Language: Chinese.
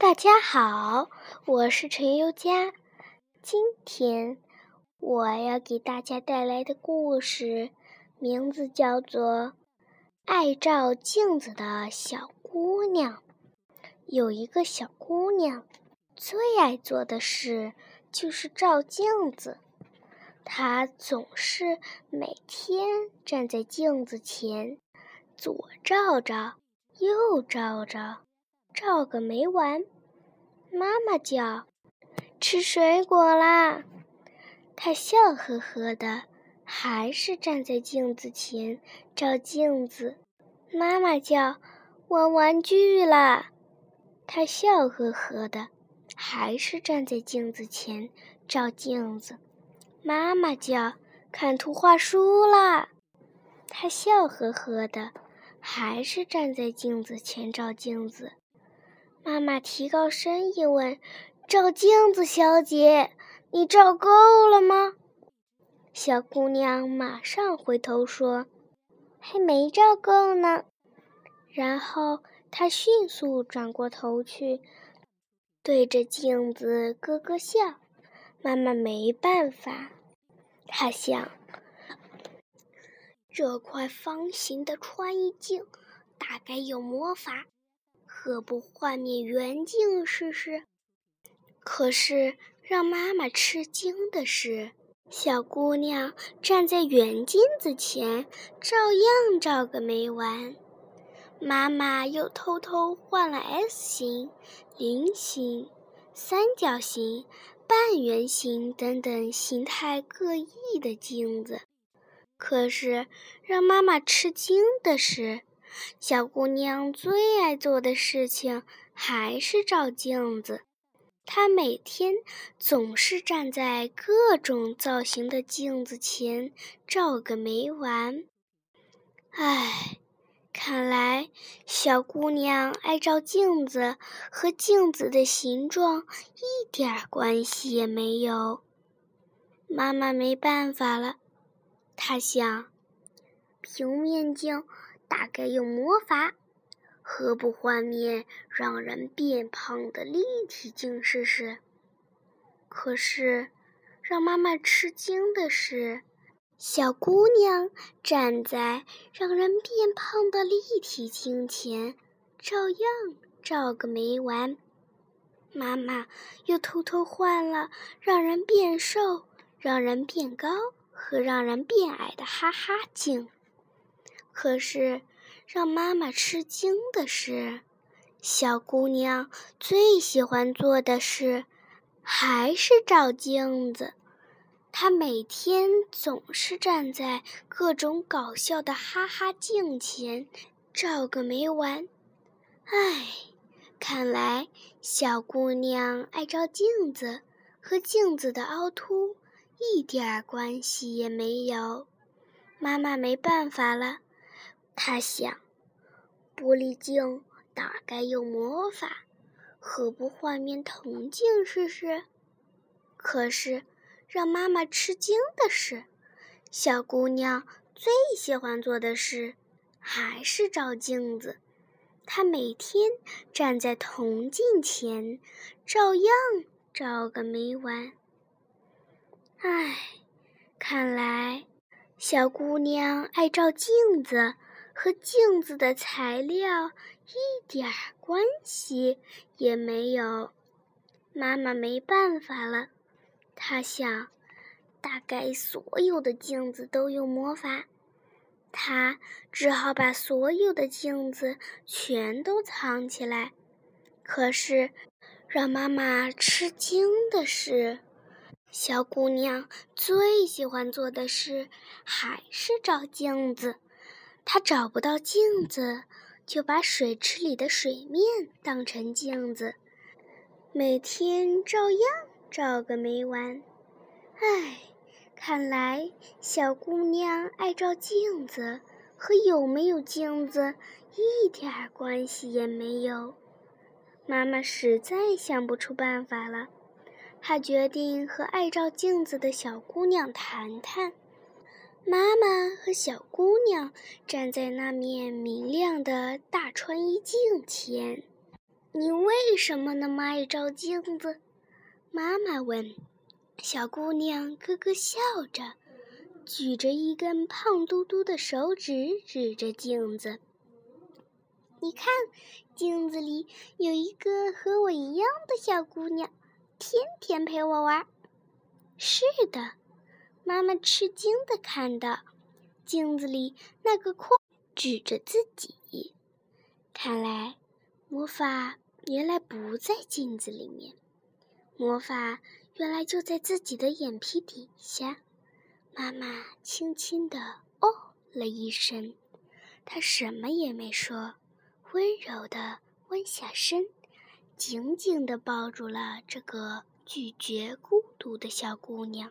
大家好，我是陈优佳。今天我要给大家带来的故事名字叫做《爱照镜子的小姑娘》。有一个小姑娘，最爱做的事就是照镜子。她总是每天站在镜子前，左照照，右照照。照个没完，妈妈叫：“吃水果啦！”他笑呵呵的，还是站在镜子前照镜子。妈妈叫：“玩玩具啦！”他笑呵呵的，还是站在镜子前照镜子。妈妈叫：“看图画书啦！”他笑呵呵的，还是站在镜子前照镜子。妈妈提高声音问：“照镜子小姐，你照够了吗？”小姑娘马上回头说：“还没照够呢。”然后她迅速转过头去，对着镜子咯咯笑。妈妈没办法，她想：这块方形的穿衣镜大概有魔法。何不换面圆镜试试？可是让妈妈吃惊的是，小姑娘站在圆镜子前，照样照个没完。妈妈又偷偷换了 S 型、菱形、三角形、半圆形等等形态各异的镜子。可是让妈妈吃惊的是。小姑娘最爱做的事情还是照镜子。她每天总是站在各种造型的镜子前照个没完。唉，看来小姑娘爱照镜子和镜子的形状一点关系也没有。妈妈没办法了，她想：平面镜。大概用魔法，何不换面让人变胖的立体镜试试？可是，让妈妈吃惊的是，小姑娘站在让人变胖的立体镜前，照样照个没完。妈妈又偷偷换了让人变瘦、让人变高和让人变矮的哈哈镜。可是，让妈妈吃惊的是，小姑娘最喜欢做的事还是照镜子。她每天总是站在各种搞笑的哈哈镜前，照个没完。唉，看来小姑娘爱照镜子和镜子的凹凸一点关系也没有。妈妈没办法了。他想，玻璃镜大概有魔法，何不换面铜镜试试？可是，让妈妈吃惊的是，小姑娘最喜欢做的事还是照镜子。她每天站在铜镜前，照样照个没完。唉，看来小姑娘爱照镜子。和镜子的材料一点关系也没有，妈妈没办法了。她想，大概所有的镜子都有魔法，她只好把所有的镜子全都藏起来。可是，让妈妈吃惊的是，小姑娘最喜欢做的事还是照镜子。他找不到镜子，就把水池里的水面当成镜子，每天照样照个没完。唉，看来小姑娘爱照镜子和有没有镜子一点关系也没有。妈妈实在想不出办法了，她决定和爱照镜子的小姑娘谈谈。妈妈和小姑娘站在那面明亮的大穿衣镜前。你为什么那么爱照镜子？妈妈问。小姑娘咯咯笑着，举着一根胖嘟嘟的手指指着镜子：“你看，镜子里有一个和我一样的小姑娘，天天陪我玩。”是的，妈妈吃惊地看到镜子里那个框指着自己。看来魔法原来不在镜子里面，魔法。原来就在自己的眼皮底下，妈妈轻轻地哦了一声，她什么也没说，温柔地弯下身，紧紧地抱住了这个拒绝孤独的小姑娘。